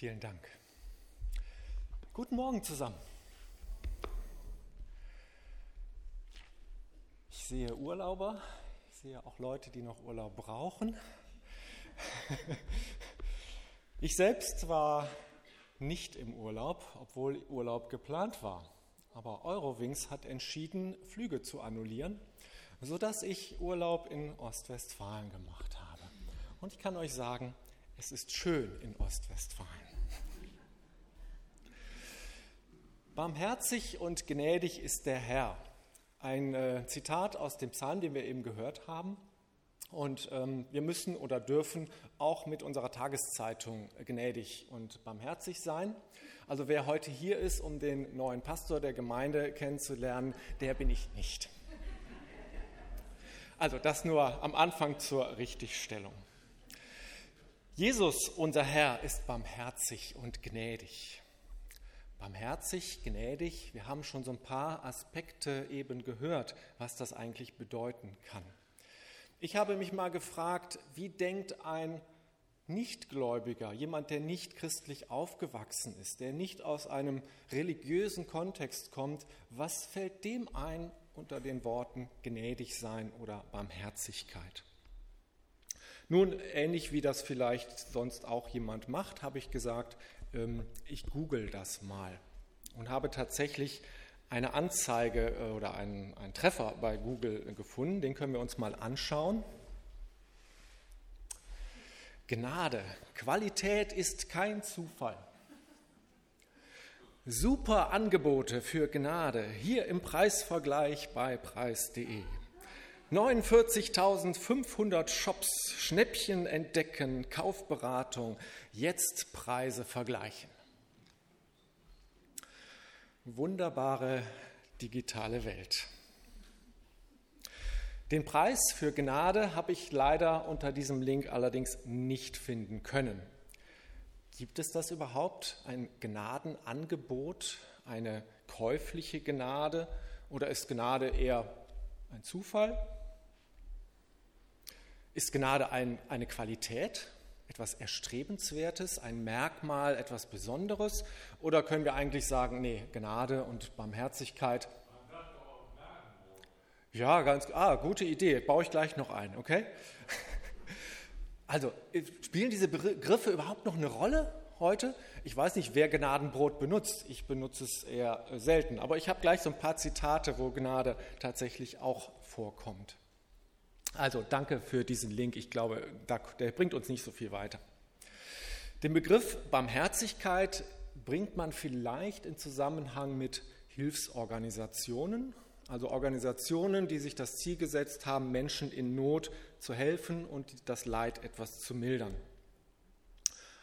Vielen Dank. Guten Morgen zusammen. Ich sehe Urlauber, ich sehe auch Leute, die noch Urlaub brauchen. Ich selbst war nicht im Urlaub, obwohl Urlaub geplant war. Aber Eurowings hat entschieden, Flüge zu annullieren, sodass ich Urlaub in Ostwestfalen gemacht habe. Und ich kann euch sagen, es ist schön in Ostwestfalen. Barmherzig und gnädig ist der Herr. Ein äh, Zitat aus dem Psalm, den wir eben gehört haben. Und ähm, wir müssen oder dürfen auch mit unserer Tageszeitung gnädig und barmherzig sein. Also wer heute hier ist, um den neuen Pastor der Gemeinde kennenzulernen, der bin ich nicht. Also das nur am Anfang zur Richtigstellung. Jesus, unser Herr, ist barmherzig und gnädig. Barmherzig, gnädig, wir haben schon so ein paar Aspekte eben gehört, was das eigentlich bedeuten kann. Ich habe mich mal gefragt, wie denkt ein Nichtgläubiger, jemand, der nicht christlich aufgewachsen ist, der nicht aus einem religiösen Kontext kommt, was fällt dem ein unter den Worten gnädig sein oder Barmherzigkeit? Nun, ähnlich wie das vielleicht sonst auch jemand macht, habe ich gesagt, ich google das mal und habe tatsächlich eine Anzeige äh, oder einen, einen Treffer bei Google gefunden, den können wir uns mal anschauen. Gnade, Qualität ist kein Zufall. Super Angebote für Gnade hier im Preisvergleich bei preis.de. 49.500 Shops, Schnäppchen entdecken, Kaufberatung, jetzt Preise vergleichen. Wunderbare digitale Welt. Den Preis für Gnade habe ich leider unter diesem Link allerdings nicht finden können. Gibt es das überhaupt, ein Gnadenangebot, eine käufliche Gnade oder ist Gnade eher ein Zufall? Ist Gnade ein, eine Qualität, etwas Erstrebenswertes, ein Merkmal, etwas Besonderes? Oder können wir eigentlich sagen, nee, Gnade und Barmherzigkeit? Ja, ganz, ah, gute Idee, baue ich gleich noch ein, okay? Also, spielen diese Begriffe überhaupt noch eine Rolle heute? Ich weiß nicht, wer Gnadenbrot benutzt. Ich benutze es eher selten. Aber ich habe gleich so ein paar Zitate, wo Gnade tatsächlich auch vorkommt. Also danke für diesen Link. Ich glaube, der bringt uns nicht so viel weiter. Den Begriff Barmherzigkeit bringt man vielleicht in Zusammenhang mit Hilfsorganisationen, also Organisationen, die sich das Ziel gesetzt haben, Menschen in Not zu helfen und das Leid etwas zu mildern.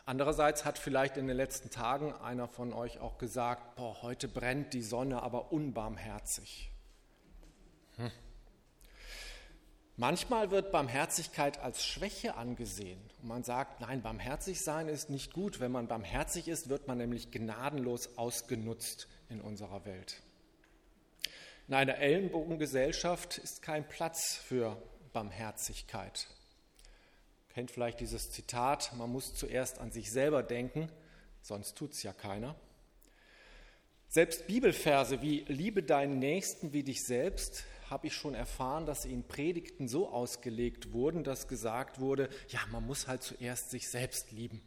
Andererseits hat vielleicht in den letzten Tagen einer von euch auch gesagt, boah, heute brennt die Sonne aber unbarmherzig. Hm. Manchmal wird Barmherzigkeit als Schwäche angesehen und man sagt, nein, barmherzig sein ist nicht gut. Wenn man barmherzig ist, wird man nämlich gnadenlos ausgenutzt in unserer Welt. In einer Ellenbogengesellschaft ist kein Platz für Barmherzigkeit. Kennt vielleicht dieses Zitat, man muss zuerst an sich selber denken, sonst tut es ja keiner. Selbst Bibelverse wie Liebe deinen Nächsten wie dich selbst habe ich schon erfahren, dass in Predigten so ausgelegt wurden, dass gesagt wurde, ja, man muss halt zuerst sich selbst lieben.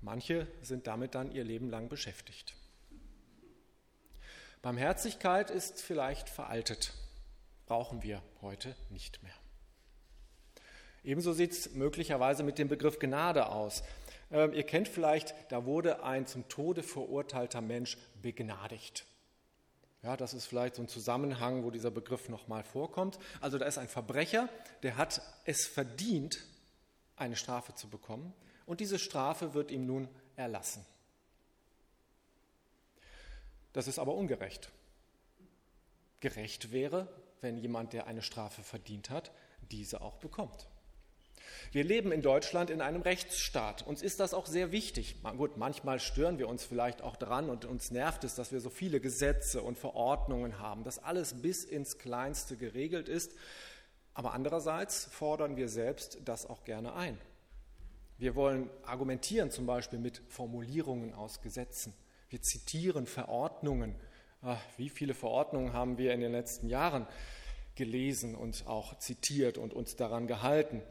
Manche sind damit dann ihr Leben lang beschäftigt. Barmherzigkeit ist vielleicht veraltet, brauchen wir heute nicht mehr. Ebenso sieht es möglicherweise mit dem Begriff Gnade aus. Ähm, ihr kennt vielleicht, da wurde ein zum Tode verurteilter Mensch begnadigt. Ja, das ist vielleicht so ein Zusammenhang, wo dieser Begriff nochmal vorkommt. Also da ist ein Verbrecher, der hat es verdient, eine Strafe zu bekommen und diese Strafe wird ihm nun erlassen. Das ist aber ungerecht. Gerecht wäre, wenn jemand, der eine Strafe verdient hat, diese auch bekommt. Wir leben in Deutschland in einem Rechtsstaat. Uns ist das auch sehr wichtig. Gut, manchmal stören wir uns vielleicht auch dran und uns nervt es, dass wir so viele Gesetze und Verordnungen haben, dass alles bis ins Kleinste geregelt ist. Aber andererseits fordern wir selbst das auch gerne ein. Wir wollen argumentieren zum Beispiel mit Formulierungen aus Gesetzen. Wir zitieren Verordnungen. Ach, wie viele Verordnungen haben wir in den letzten Jahren gelesen und auch zitiert und uns daran gehalten?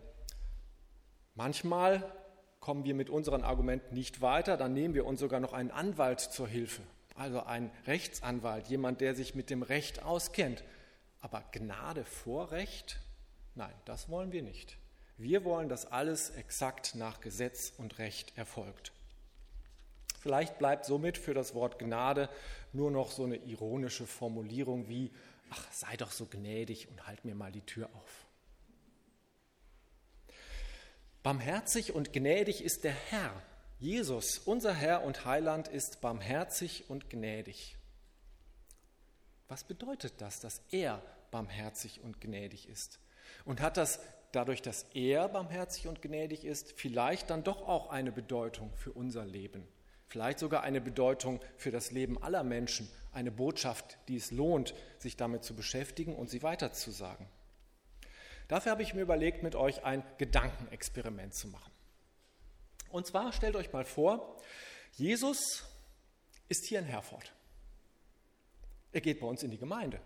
Manchmal kommen wir mit unseren Argumenten nicht weiter, dann nehmen wir uns sogar noch einen Anwalt zur Hilfe, also einen Rechtsanwalt, jemand, der sich mit dem Recht auskennt. Aber Gnade vor Recht? Nein, das wollen wir nicht. Wir wollen, dass alles exakt nach Gesetz und Recht erfolgt. Vielleicht bleibt somit für das Wort Gnade nur noch so eine ironische Formulierung wie, ach, sei doch so gnädig und halt mir mal die Tür auf. Barmherzig und gnädig ist der Herr. Jesus, unser Herr und Heiland, ist barmherzig und gnädig. Was bedeutet das, dass er barmherzig und gnädig ist? Und hat das dadurch, dass er barmherzig und gnädig ist, vielleicht dann doch auch eine Bedeutung für unser Leben. Vielleicht sogar eine Bedeutung für das Leben aller Menschen, eine Botschaft, die es lohnt, sich damit zu beschäftigen und sie weiterzusagen. Dafür habe ich mir überlegt, mit euch ein Gedankenexperiment zu machen. Und zwar stellt euch mal vor, Jesus ist hier in Herford. Er geht bei uns in die Gemeinde.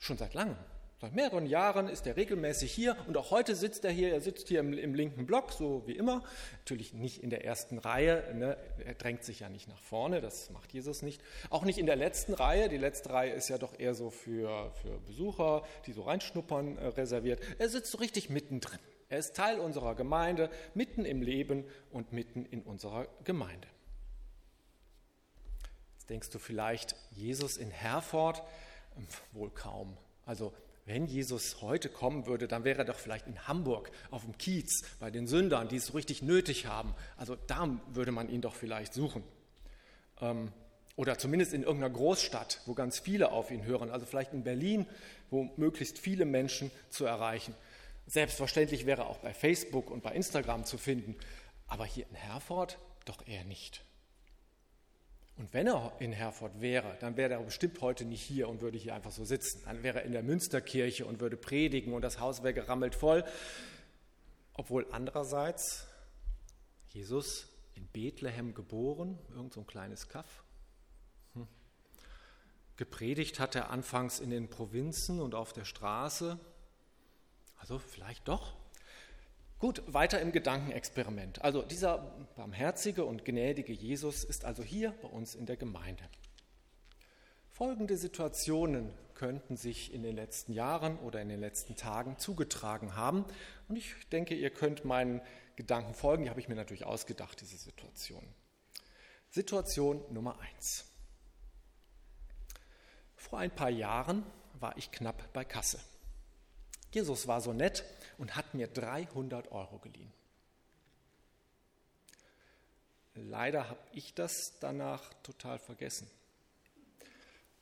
Schon seit langem. Seit mehreren Jahren ist er regelmäßig hier und auch heute sitzt er hier. Er sitzt hier im, im linken Block, so wie immer. Natürlich nicht in der ersten Reihe. Ne? Er drängt sich ja nicht nach vorne, das macht Jesus nicht. Auch nicht in der letzten Reihe. Die letzte Reihe ist ja doch eher so für, für Besucher, die so reinschnuppern, äh, reserviert. Er sitzt so richtig mittendrin. Er ist Teil unserer Gemeinde, mitten im Leben und mitten in unserer Gemeinde. Jetzt denkst du vielleicht, Jesus in Herford? Wohl kaum. Also wenn Jesus heute kommen würde, dann wäre er doch vielleicht in Hamburg auf dem Kiez bei den Sündern, die es so richtig nötig haben. Also da würde man ihn doch vielleicht suchen. Ähm, oder zumindest in irgendeiner Großstadt, wo ganz viele auf ihn hören. Also vielleicht in Berlin, wo möglichst viele Menschen zu erreichen. Selbstverständlich wäre er auch bei Facebook und bei Instagram zu finden. Aber hier in Herford doch eher nicht. Und wenn er in Herford wäre, dann wäre er bestimmt heute nicht hier und würde hier einfach so sitzen. Dann wäre er in der Münsterkirche und würde predigen und das Haus wäre gerammelt voll. Obwohl andererseits Jesus in Bethlehem geboren, irgend so ein kleines Kaff. Hm. Gepredigt hat er anfangs in den Provinzen und auf der Straße. Also vielleicht doch Gut, weiter im Gedankenexperiment. Also dieser barmherzige und gnädige Jesus ist also hier bei uns in der Gemeinde. Folgende Situationen könnten sich in den letzten Jahren oder in den letzten Tagen zugetragen haben. Und ich denke, ihr könnt meinen Gedanken folgen. Die habe ich mir natürlich ausgedacht, diese Situation. Situation Nummer eins. Vor ein paar Jahren war ich knapp bei Kasse. Jesus war so nett und hat mir 300 Euro geliehen. Leider habe ich das danach total vergessen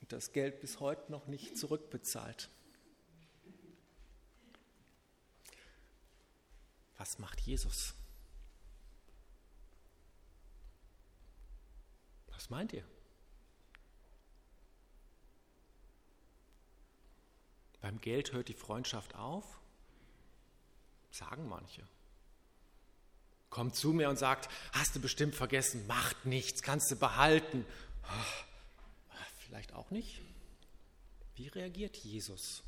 und das Geld bis heute noch nicht zurückbezahlt. Was macht Jesus? Was meint ihr? Beim Geld hört die Freundschaft auf? Sagen manche. Kommt zu mir und sagt, hast du bestimmt vergessen, macht nichts, kannst du behalten. Ah, vielleicht auch nicht. Wie reagiert Jesus?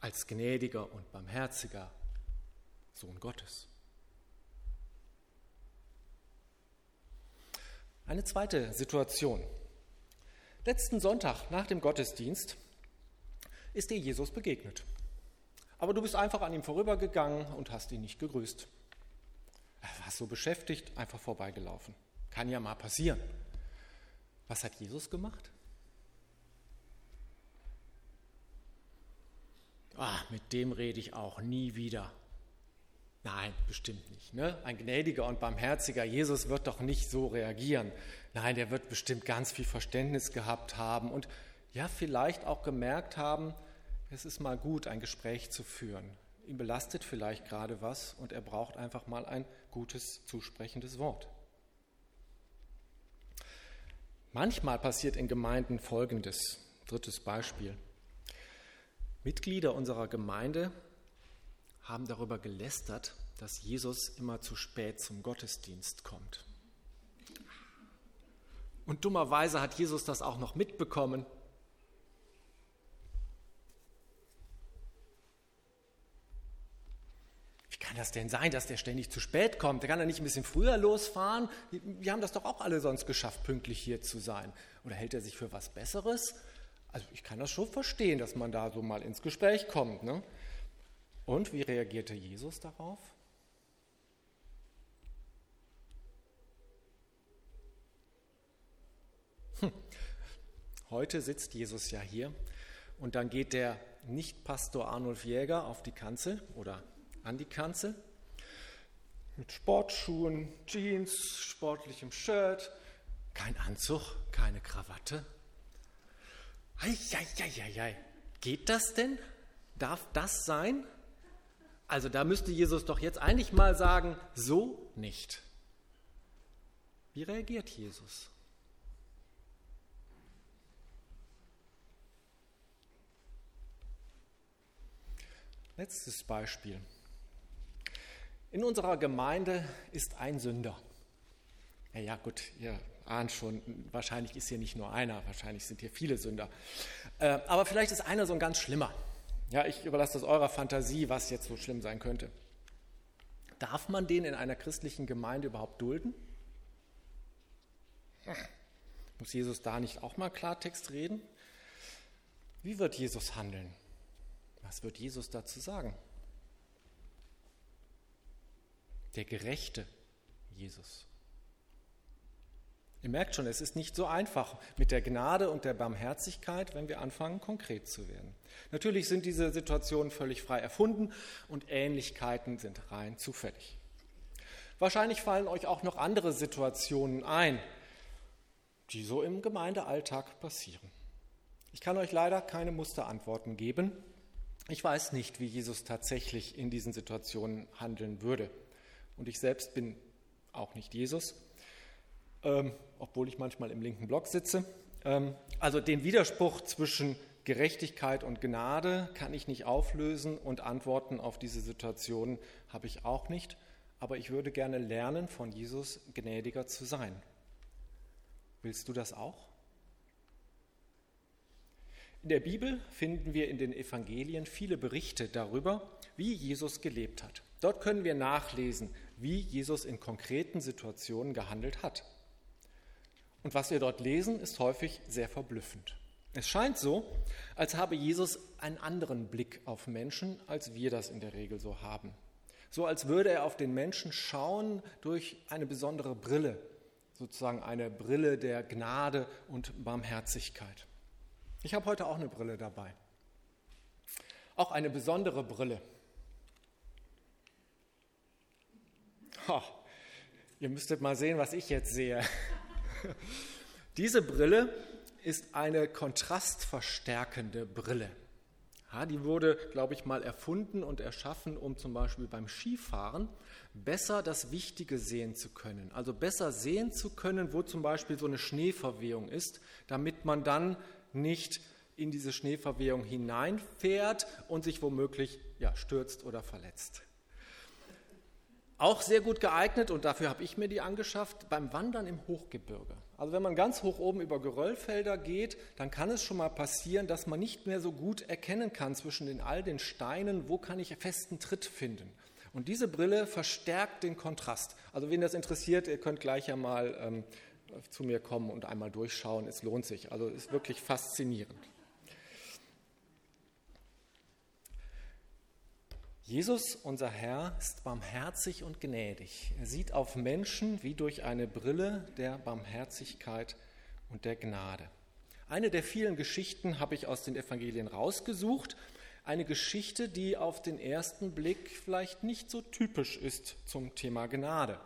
Als gnädiger und barmherziger Sohn Gottes. Eine zweite Situation. Letzten Sonntag nach dem Gottesdienst ist dir Jesus begegnet. Aber du bist einfach an ihm vorübergegangen und hast ihn nicht gegrüßt. Er war so beschäftigt, einfach vorbeigelaufen. Kann ja mal passieren. Was hat Jesus gemacht? Ah, mit dem rede ich auch nie wieder. Nein, bestimmt nicht. Ne? Ein gnädiger und barmherziger Jesus wird doch nicht so reagieren. Nein, der wird bestimmt ganz viel Verständnis gehabt haben und ja, vielleicht auch gemerkt haben, es ist mal gut, ein Gespräch zu führen. Ihn belastet vielleicht gerade was und er braucht einfach mal ein gutes, zusprechendes Wort. Manchmal passiert in Gemeinden Folgendes, drittes Beispiel. Mitglieder unserer Gemeinde haben darüber gelästert, dass Jesus immer zu spät zum Gottesdienst kommt. Und dummerweise hat Jesus das auch noch mitbekommen. Wie kann das denn sein, dass der ständig zu spät kommt? Der kann er nicht ein bisschen früher losfahren? Wir haben das doch auch alle sonst geschafft, pünktlich hier zu sein. Oder hält er sich für was Besseres? Also ich kann das schon verstehen, dass man da so mal ins Gespräch kommt. Ne? Und wie reagierte Jesus darauf? Hm. Heute sitzt Jesus ja hier und dann geht der Nicht-Pastor Arnulf Jäger auf die Kanzel oder an die Kanzel mit Sportschuhen, Jeans, sportlichem Shirt, kein Anzug, keine Krawatte. Eieieiei. Geht das denn? Darf das sein? Also da müsste Jesus doch jetzt eigentlich mal sagen, so nicht. Wie reagiert Jesus? Letztes Beispiel. In unserer Gemeinde ist ein Sünder. Ja, ja, gut, ihr ahnt schon, wahrscheinlich ist hier nicht nur einer, wahrscheinlich sind hier viele Sünder. Äh, aber vielleicht ist einer so ein ganz schlimmer. Ja, ich überlasse das eurer Fantasie, was jetzt so schlimm sein könnte. Darf man den in einer christlichen Gemeinde überhaupt dulden? Muss Jesus da nicht auch mal Klartext reden? Wie wird Jesus handeln? Was wird Jesus dazu sagen? Der gerechte Jesus. Ihr merkt schon, es ist nicht so einfach mit der Gnade und der Barmherzigkeit, wenn wir anfangen, konkret zu werden. Natürlich sind diese Situationen völlig frei erfunden und Ähnlichkeiten sind rein zufällig. Wahrscheinlich fallen euch auch noch andere Situationen ein, die so im Gemeindealltag passieren. Ich kann euch leider keine Musterantworten geben, ich weiß nicht, wie Jesus tatsächlich in diesen Situationen handeln würde. Und ich selbst bin auch nicht Jesus, ähm, obwohl ich manchmal im linken Block sitze. Ähm, also den Widerspruch zwischen Gerechtigkeit und Gnade kann ich nicht auflösen und Antworten auf diese Situationen habe ich auch nicht. Aber ich würde gerne lernen, von Jesus gnädiger zu sein. Willst du das auch? In der Bibel finden wir in den Evangelien viele Berichte darüber, wie Jesus gelebt hat. Dort können wir nachlesen, wie Jesus in konkreten Situationen gehandelt hat. Und was wir dort lesen, ist häufig sehr verblüffend. Es scheint so, als habe Jesus einen anderen Blick auf Menschen, als wir das in der Regel so haben. So als würde er auf den Menschen schauen durch eine besondere Brille, sozusagen eine Brille der Gnade und Barmherzigkeit. Ich habe heute auch eine Brille dabei. Auch eine besondere Brille. Oh, ihr müsstet mal sehen, was ich jetzt sehe. Diese Brille ist eine kontrastverstärkende Brille. Ja, die wurde, glaube ich, mal erfunden und erschaffen, um zum Beispiel beim Skifahren besser das Wichtige sehen zu können. Also besser sehen zu können, wo zum Beispiel so eine Schneeverwehung ist, damit man dann nicht in diese Schneeverwehung hineinfährt und sich womöglich ja, stürzt oder verletzt. Auch sehr gut geeignet, und dafür habe ich mir die angeschafft, beim Wandern im Hochgebirge. Also wenn man ganz hoch oben über Geröllfelder geht, dann kann es schon mal passieren, dass man nicht mehr so gut erkennen kann zwischen den all den Steinen, wo kann ich festen Tritt finden. Und diese Brille verstärkt den Kontrast. Also wen das interessiert, ihr könnt gleich ja mal ähm, zu mir kommen und einmal durchschauen. Es lohnt sich. Also ist wirklich faszinierend. Jesus, unser Herr, ist barmherzig und gnädig. Er sieht auf Menschen wie durch eine Brille der Barmherzigkeit und der Gnade. Eine der vielen Geschichten habe ich aus den Evangelien rausgesucht. Eine Geschichte, die auf den ersten Blick vielleicht nicht so typisch ist zum Thema Gnade.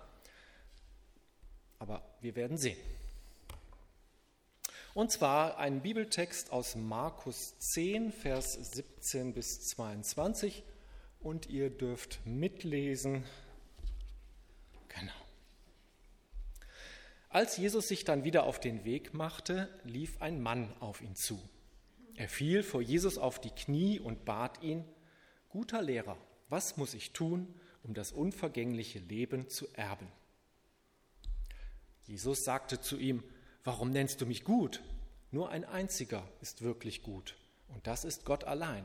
Aber wir werden sehen. Und zwar ein Bibeltext aus Markus 10, Vers 17 bis 22. Und ihr dürft mitlesen. Genau. Als Jesus sich dann wieder auf den Weg machte, lief ein Mann auf ihn zu. Er fiel vor Jesus auf die Knie und bat ihn, Guter Lehrer, Was muss ich tun, um das unvergängliche Leben zu erben? Jesus sagte zu ihm, Warum nennst du mich gut? Nur ein einziger ist wirklich gut, und das ist Gott allein.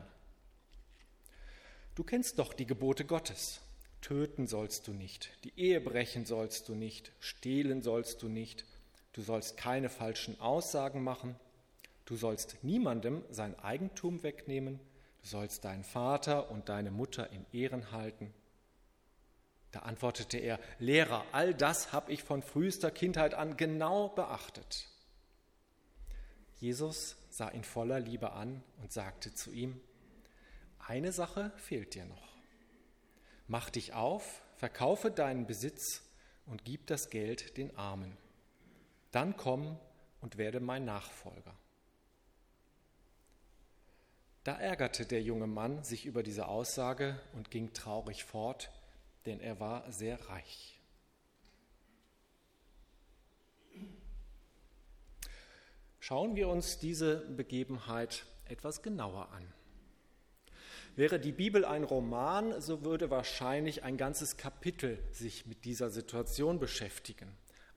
Du kennst doch die Gebote Gottes. Töten sollst du nicht, die Ehe brechen sollst du nicht, stehlen sollst du nicht, du sollst keine falschen Aussagen machen, du sollst niemandem sein Eigentum wegnehmen, du sollst deinen Vater und deine Mutter in Ehren halten. Da antwortete er, Lehrer, all das habe ich von frühester Kindheit an genau beachtet. Jesus sah ihn voller Liebe an und sagte zu ihm, eine Sache fehlt dir noch. Mach dich auf, verkaufe deinen Besitz und gib das Geld den Armen. Dann komm und werde mein Nachfolger. Da ärgerte der junge Mann sich über diese Aussage und ging traurig fort, denn er war sehr reich. Schauen wir uns diese Begebenheit etwas genauer an. Wäre die Bibel ein Roman, so würde wahrscheinlich ein ganzes Kapitel sich mit dieser Situation beschäftigen.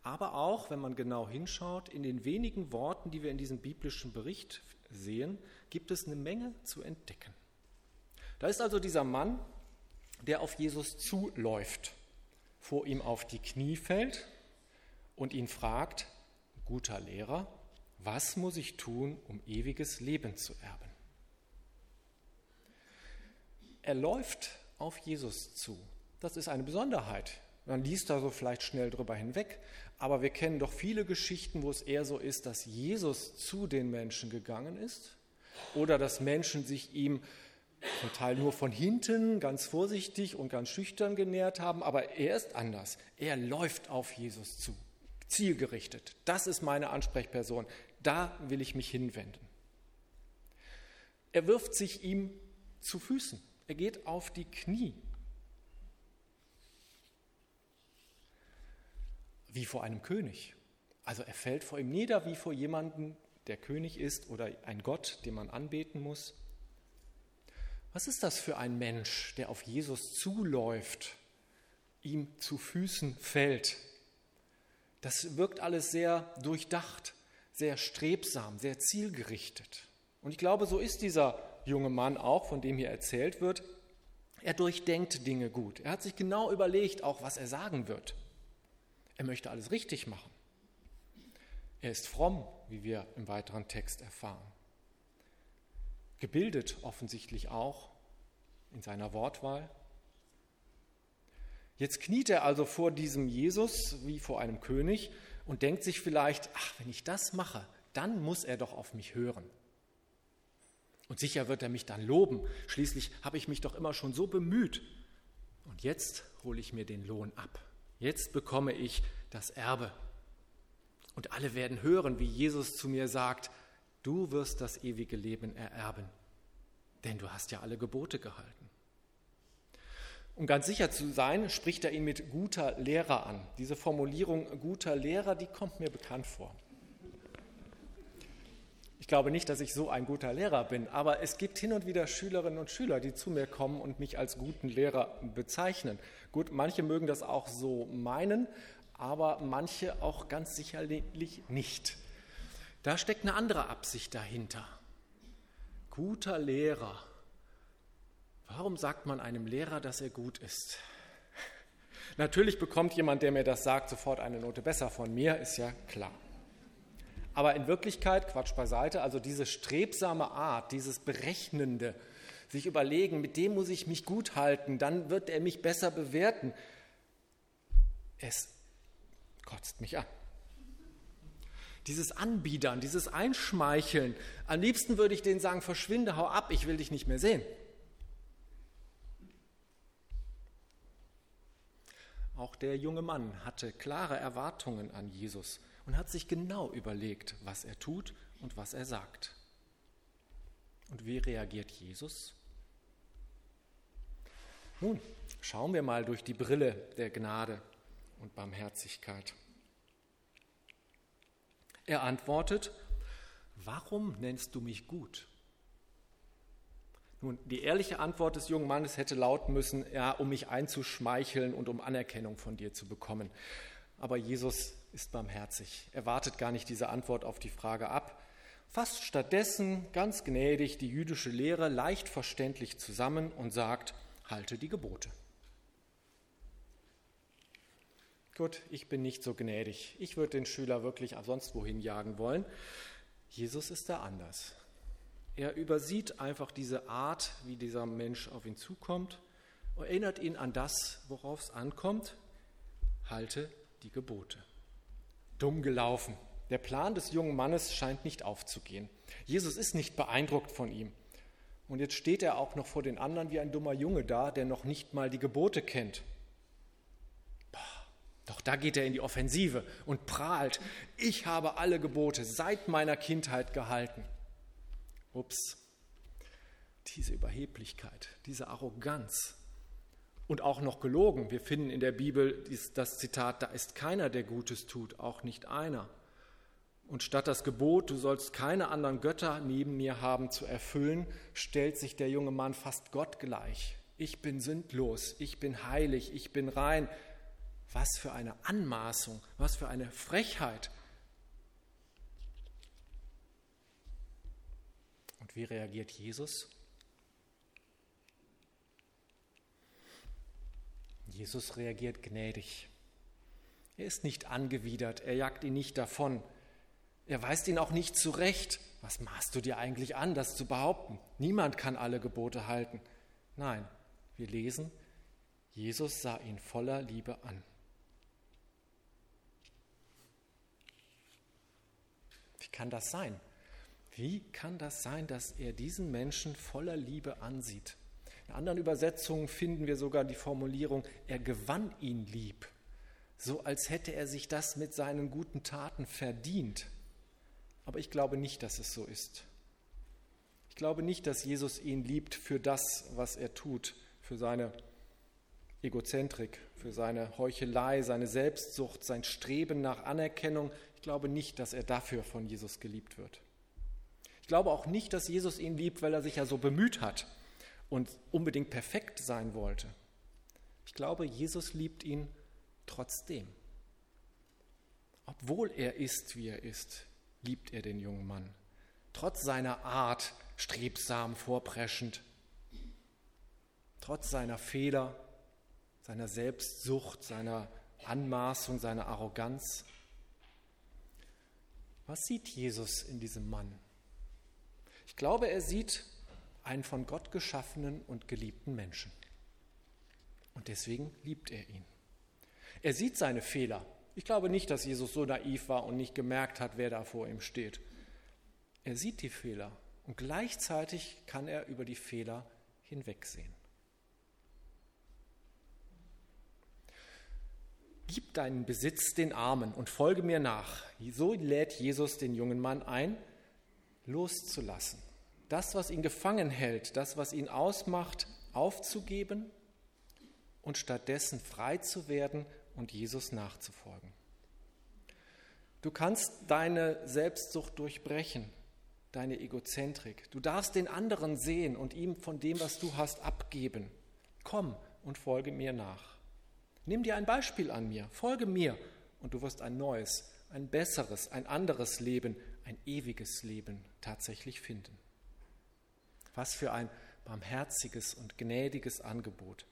Aber auch, wenn man genau hinschaut, in den wenigen Worten, die wir in diesem biblischen Bericht sehen, gibt es eine Menge zu entdecken. Da ist also dieser Mann, der auf Jesus zuläuft, vor ihm auf die Knie fällt und ihn fragt, guter Lehrer, was muss ich tun, um ewiges Leben zu erben? Er läuft auf Jesus zu. Das ist eine Besonderheit. Man liest da so vielleicht schnell drüber hinweg, aber wir kennen doch viele Geschichten, wo es eher so ist, dass Jesus zu den Menschen gegangen ist oder dass Menschen sich ihm zum Teil nur von hinten ganz vorsichtig und ganz schüchtern genähert haben, aber er ist anders. Er läuft auf Jesus zu, zielgerichtet. Das ist meine Ansprechperson. Da will ich mich hinwenden. Er wirft sich ihm zu Füßen. Er geht auf die Knie. Wie vor einem König. Also er fällt vor ihm nieder wie vor jemandem, der König ist oder ein Gott, den man anbeten muss. Was ist das für ein Mensch, der auf Jesus zuläuft, ihm zu Füßen fällt? Das wirkt alles sehr durchdacht, sehr strebsam, sehr zielgerichtet. Und ich glaube, so ist dieser junge Mann auch, von dem hier erzählt wird, er durchdenkt Dinge gut. Er hat sich genau überlegt, auch was er sagen wird. Er möchte alles richtig machen. Er ist fromm, wie wir im weiteren Text erfahren. Gebildet offensichtlich auch in seiner Wortwahl. Jetzt kniet er also vor diesem Jesus wie vor einem König und denkt sich vielleicht, ach, wenn ich das mache, dann muss er doch auf mich hören. Und sicher wird er mich dann loben. Schließlich habe ich mich doch immer schon so bemüht. Und jetzt hole ich mir den Lohn ab. Jetzt bekomme ich das Erbe. Und alle werden hören, wie Jesus zu mir sagt, du wirst das ewige Leben ererben, denn du hast ja alle Gebote gehalten. Um ganz sicher zu sein, spricht er ihn mit guter Lehrer an. Diese Formulierung guter Lehrer, die kommt mir bekannt vor. Ich glaube nicht, dass ich so ein guter Lehrer bin, aber es gibt hin und wieder Schülerinnen und Schüler, die zu mir kommen und mich als guten Lehrer bezeichnen. Gut, manche mögen das auch so meinen, aber manche auch ganz sicherlich nicht. Da steckt eine andere Absicht dahinter. Guter Lehrer. Warum sagt man einem Lehrer, dass er gut ist? Natürlich bekommt jemand, der mir das sagt, sofort eine Note besser von mir, ist ja klar. Aber in Wirklichkeit, Quatsch beiseite, also diese strebsame Art, dieses Berechnende, sich überlegen, mit dem muss ich mich gut halten, dann wird er mich besser bewerten. Es kotzt mich an. Dieses Anbiedern, dieses Einschmeicheln, am liebsten würde ich denen sagen, verschwinde, hau ab, ich will dich nicht mehr sehen. Auch der junge Mann hatte klare Erwartungen an Jesus und hat sich genau überlegt, was er tut und was er sagt. Und wie reagiert Jesus? Nun, schauen wir mal durch die Brille der Gnade und Barmherzigkeit. Er antwortet, warum nennst du mich gut? Nun, die ehrliche Antwort des jungen Mannes hätte lauten müssen, ja, um mich einzuschmeicheln und um Anerkennung von dir zu bekommen. Aber Jesus ist barmherzig. Er wartet gar nicht diese Antwort auf die Frage ab, fasst stattdessen ganz gnädig die jüdische Lehre leicht verständlich zusammen und sagt, halte die Gebote. Gut, ich bin nicht so gnädig. Ich würde den Schüler wirklich sonst wohin jagen wollen. Jesus ist da anders. Er übersieht einfach diese Art, wie dieser Mensch auf ihn zukommt, und erinnert ihn an das, worauf es ankommt. Halte die Gebote. Dumm gelaufen. Der Plan des jungen Mannes scheint nicht aufzugehen. Jesus ist nicht beeindruckt von ihm. Und jetzt steht er auch noch vor den anderen wie ein dummer Junge da, der noch nicht mal die Gebote kennt. Doch da geht er in die Offensive und prahlt, ich habe alle Gebote seit meiner Kindheit gehalten. Ups, diese Überheblichkeit, diese Arroganz und auch noch gelogen. Wir finden in der Bibel das Zitat, da ist keiner, der Gutes tut, auch nicht einer. Und statt das Gebot, du sollst keine anderen Götter neben mir haben, zu erfüllen, stellt sich der junge Mann fast Gott gleich. Ich bin sündlos, ich bin heilig, ich bin rein. Was für eine Anmaßung, was für eine Frechheit. Und wie reagiert Jesus? Jesus reagiert gnädig. Er ist nicht angewidert, er jagt ihn nicht davon. Er weist ihn auch nicht zurecht. Was maßt du dir eigentlich an, das zu behaupten? Niemand kann alle Gebote halten. Nein, wir lesen, Jesus sah ihn voller Liebe an. Wie kann das sein? Wie kann das sein, dass er diesen Menschen voller Liebe ansieht? In anderen Übersetzungen finden wir sogar die Formulierung, er gewann ihn lieb, so als hätte er sich das mit seinen guten Taten verdient. Aber ich glaube nicht, dass es so ist. Ich glaube nicht, dass Jesus ihn liebt für das, was er tut, für seine Egozentrik, für seine Heuchelei, seine Selbstsucht, sein Streben nach Anerkennung. Ich glaube nicht, dass er dafür von Jesus geliebt wird. Ich glaube auch nicht, dass Jesus ihn liebt, weil er sich ja so bemüht hat und unbedingt perfekt sein wollte. Ich glaube, Jesus liebt ihn trotzdem. Obwohl er ist, wie er ist, liebt er den jungen Mann. Trotz seiner Art, strebsam, vorpreschend, trotz seiner Fehler, seiner Selbstsucht, seiner Anmaßung, seiner Arroganz. Was sieht Jesus in diesem Mann? Ich glaube, er sieht einen von Gott geschaffenen und geliebten Menschen. Und deswegen liebt er ihn. Er sieht seine Fehler, ich glaube nicht, dass Jesus so naiv war und nicht gemerkt hat, wer da vor ihm steht. Er sieht die Fehler und gleichzeitig kann er über die Fehler hinwegsehen. Gib deinen Besitz den Armen und folge mir nach. So lädt Jesus den jungen Mann ein, loszulassen. Das, was ihn gefangen hält, das, was ihn ausmacht, aufzugeben und stattdessen frei zu werden und Jesus nachzufolgen. Du kannst deine Selbstsucht durchbrechen, deine Egozentrik. Du darfst den anderen sehen und ihm von dem, was du hast, abgeben. Komm und folge mir nach. Nimm dir ein Beispiel an mir, folge mir und du wirst ein neues, ein besseres, ein anderes Leben, ein ewiges Leben tatsächlich finden. Was für ein barmherziges und gnädiges Angebot.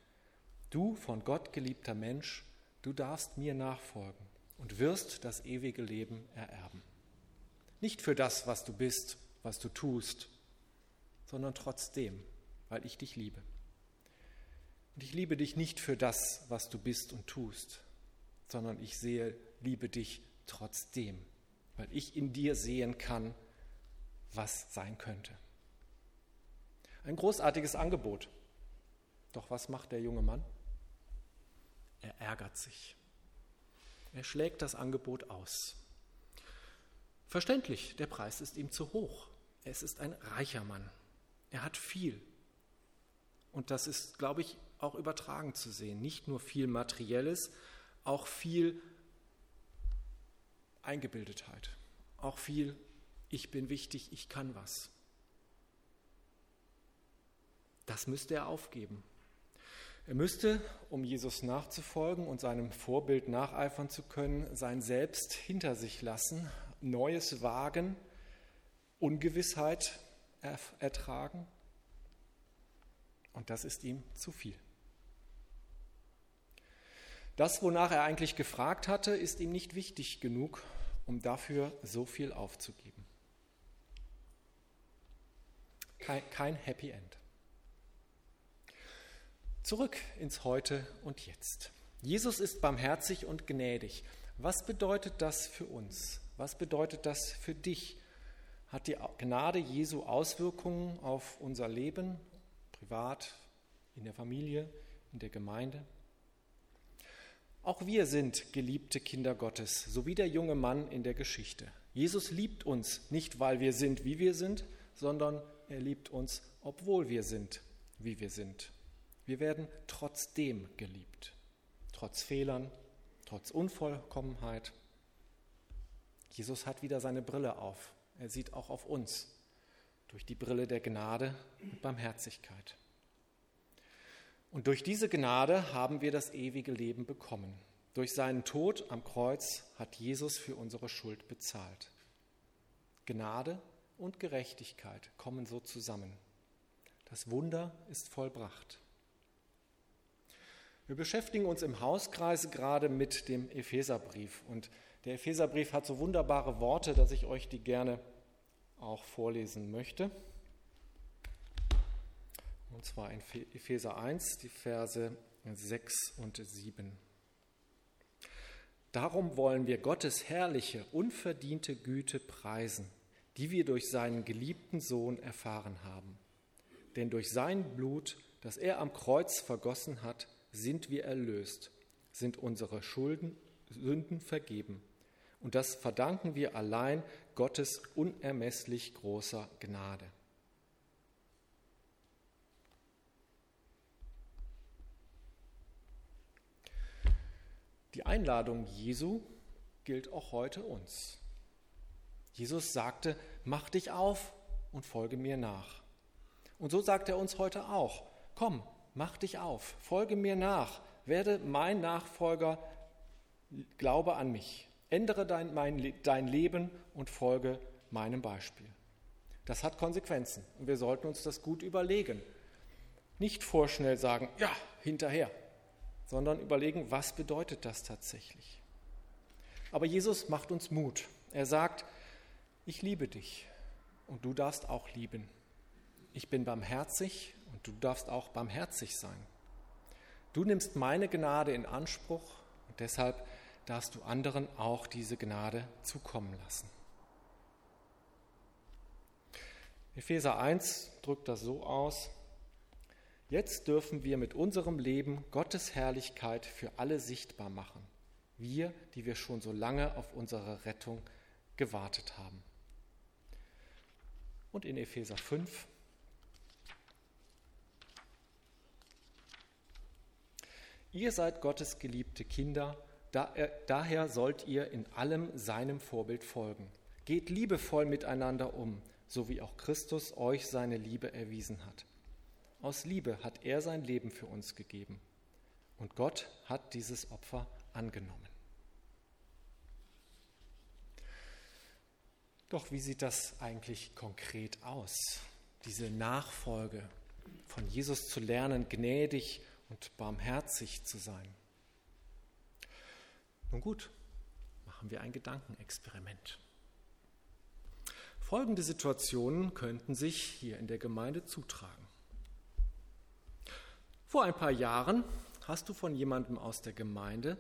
Du von Gott geliebter Mensch, du darfst mir nachfolgen und wirst das ewige Leben ererben. Nicht für das, was du bist, was du tust, sondern trotzdem, weil ich dich liebe. Und ich liebe dich nicht für das, was du bist und tust, sondern ich sehe, liebe dich trotzdem, weil ich in dir sehen kann, was sein könnte. Ein großartiges Angebot. Doch was macht der junge Mann? Er ärgert sich. Er schlägt das Angebot aus. Verständlich, der Preis ist ihm zu hoch. Es ist ein reicher Mann. Er hat viel. Und das ist, glaube ich, auch übertragen zu sehen. Nicht nur viel Materielles, auch viel Eingebildetheit. Auch viel, ich bin wichtig, ich kann was. Das müsste er aufgeben. Er müsste, um Jesus nachzufolgen und seinem Vorbild nacheifern zu können, sein Selbst hinter sich lassen, Neues wagen, Ungewissheit ertragen. Und das ist ihm zu viel. Das, wonach er eigentlich gefragt hatte, ist ihm nicht wichtig genug, um dafür so viel aufzugeben. Kein, kein Happy End. Zurück ins Heute und Jetzt. Jesus ist barmherzig und gnädig. Was bedeutet das für uns? Was bedeutet das für dich? Hat die Gnade Jesu Auswirkungen auf unser Leben, privat, in der Familie, in der Gemeinde? Auch wir sind geliebte Kinder Gottes, so wie der junge Mann in der Geschichte. Jesus liebt uns nicht, weil wir sind, wie wir sind, sondern er liebt uns, obwohl wir sind, wie wir sind. Wir werden trotzdem geliebt, trotz Fehlern, trotz Unvollkommenheit. Jesus hat wieder seine Brille auf. Er sieht auch auf uns durch die Brille der Gnade und Barmherzigkeit. Und durch diese Gnade haben wir das ewige Leben bekommen. Durch seinen Tod am Kreuz hat Jesus für unsere Schuld bezahlt. Gnade und Gerechtigkeit kommen so zusammen. Das Wunder ist vollbracht. Wir beschäftigen uns im Hauskreis gerade mit dem Epheserbrief. Und der Epheserbrief hat so wunderbare Worte, dass ich euch die gerne auch vorlesen möchte. Und zwar in Epheser 1, die Verse 6 und 7. Darum wollen wir Gottes herrliche, unverdiente Güte preisen, die wir durch seinen geliebten Sohn erfahren haben. Denn durch sein Blut, das er am Kreuz vergossen hat, sind wir erlöst, sind unsere Schulden, Sünden vergeben. Und das verdanken wir allein Gottes unermesslich großer Gnade. Die Einladung Jesu gilt auch heute uns. Jesus sagte, mach dich auf und folge mir nach. Und so sagt er uns heute auch, komm, mach dich auf, folge mir nach, werde mein Nachfolger, glaube an mich, ändere dein, mein, dein Leben und folge meinem Beispiel. Das hat Konsequenzen und wir sollten uns das gut überlegen. Nicht vorschnell sagen, ja, hinterher, sondern überlegen, was bedeutet das tatsächlich. Aber Jesus macht uns Mut. Er sagt, ich liebe dich und du darfst auch lieben. Ich bin barmherzig und du darfst auch barmherzig sein. Du nimmst meine Gnade in Anspruch und deshalb darfst du anderen auch diese Gnade zukommen lassen. Epheser 1 drückt das so aus, jetzt dürfen wir mit unserem Leben Gottes Herrlichkeit für alle sichtbar machen, wir, die wir schon so lange auf unsere Rettung gewartet haben. Und in Epheser 5 Ihr seid Gottes geliebte Kinder, daher sollt ihr in allem seinem Vorbild folgen. Geht liebevoll miteinander um, so wie auch Christus euch seine Liebe erwiesen hat. Aus Liebe hat er sein Leben für uns gegeben. Und Gott hat dieses Opfer angenommen. Doch wie sieht das eigentlich konkret aus? Diese Nachfolge von Jesus zu lernen, gnädig und barmherzig zu sein. Nun gut, machen wir ein Gedankenexperiment. Folgende Situationen könnten sich hier in der Gemeinde zutragen. Vor ein paar Jahren hast du von jemandem aus der Gemeinde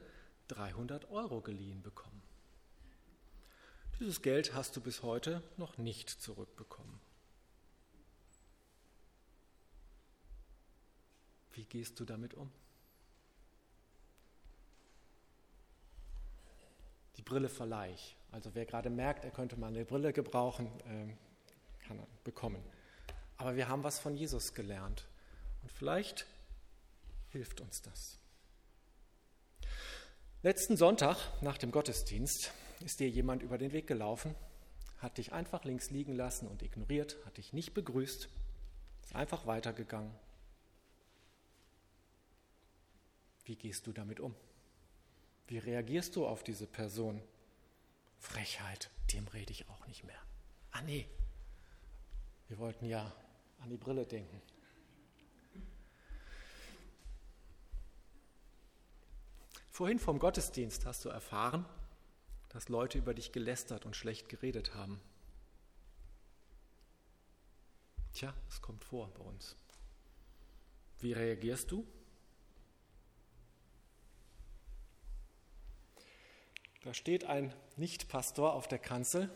300 Euro geliehen bekommen. Dieses Geld hast du bis heute noch nicht zurückbekommen. Wie gehst du damit um? Die Brille verleih ich. Also wer gerade merkt, er könnte mal eine Brille gebrauchen, ähm, kann er bekommen. Aber wir haben was von Jesus gelernt. Und vielleicht hilft uns das. Letzten Sonntag nach dem Gottesdienst ist dir jemand über den Weg gelaufen, hat dich einfach links liegen lassen und ignoriert, hat dich nicht begrüßt, ist einfach weitergegangen Wie gehst du damit um? Wie reagierst du auf diese Person? Frechheit, dem rede ich auch nicht mehr. Ah nee, wir wollten ja an die Brille denken. Vorhin vom Gottesdienst hast du erfahren, dass Leute über dich gelästert und schlecht geredet haben. Tja, es kommt vor bei uns. Wie reagierst du? Da steht ein Nicht-Pastor auf der Kanzel,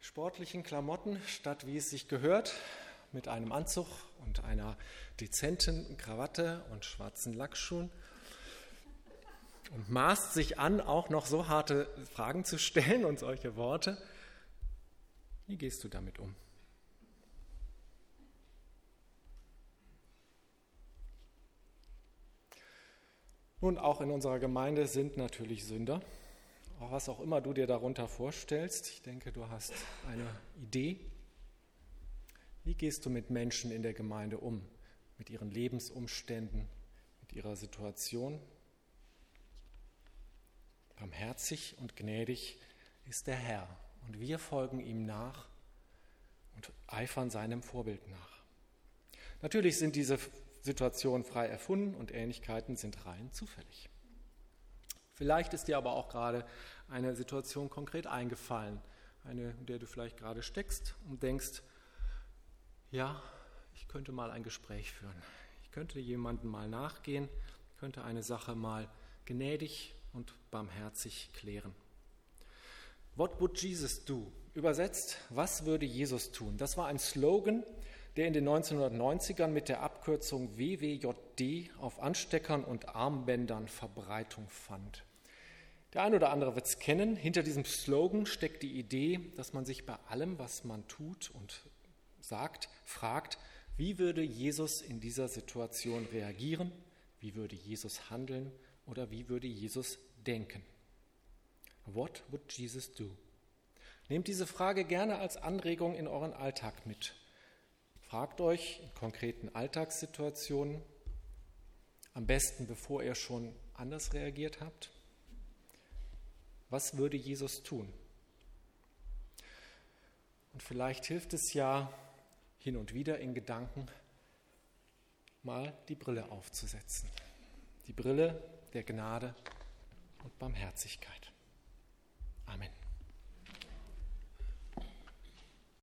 sportlichen Klamotten, statt wie es sich gehört, mit einem Anzug und einer dezenten Krawatte und schwarzen Lackschuhen und maßt sich an, auch noch so harte Fragen zu stellen und solche Worte. Wie gehst du damit um? Nun, auch in unserer Gemeinde sind natürlich Sünder. Was auch immer du dir darunter vorstellst. Ich denke, du hast eine Idee. Wie gehst du mit Menschen in der Gemeinde um? Mit ihren Lebensumständen, mit ihrer Situation? Barmherzig und gnädig ist der Herr und wir folgen ihm nach und eifern seinem Vorbild nach. Natürlich sind diese Situationen frei erfunden und Ähnlichkeiten sind rein zufällig. Vielleicht ist dir aber auch gerade eine Situation konkret eingefallen, eine, in der du vielleicht gerade steckst und denkst, ja, ich könnte mal ein Gespräch führen. Ich könnte jemandem mal nachgehen, könnte eine Sache mal gnädig und barmherzig klären. What would Jesus do? Übersetzt, was würde Jesus tun? Das war ein Slogan, der in den 1990ern mit der Abkürzung WWJD auf Ansteckern und Armbändern Verbreitung fand. Der ein oder andere wird es kennen. Hinter diesem Slogan steckt die Idee, dass man sich bei allem, was man tut und sagt, fragt, wie würde Jesus in dieser Situation reagieren? Wie würde Jesus handeln? Oder wie würde Jesus denken? What would Jesus do? Nehmt diese Frage gerne als Anregung in euren Alltag mit. Fragt euch in konkreten Alltagssituationen, am besten bevor ihr schon anders reagiert habt, was würde Jesus tun? Und vielleicht hilft es ja hin und wieder in Gedanken mal die Brille aufzusetzen. Die Brille der Gnade und Barmherzigkeit. Amen.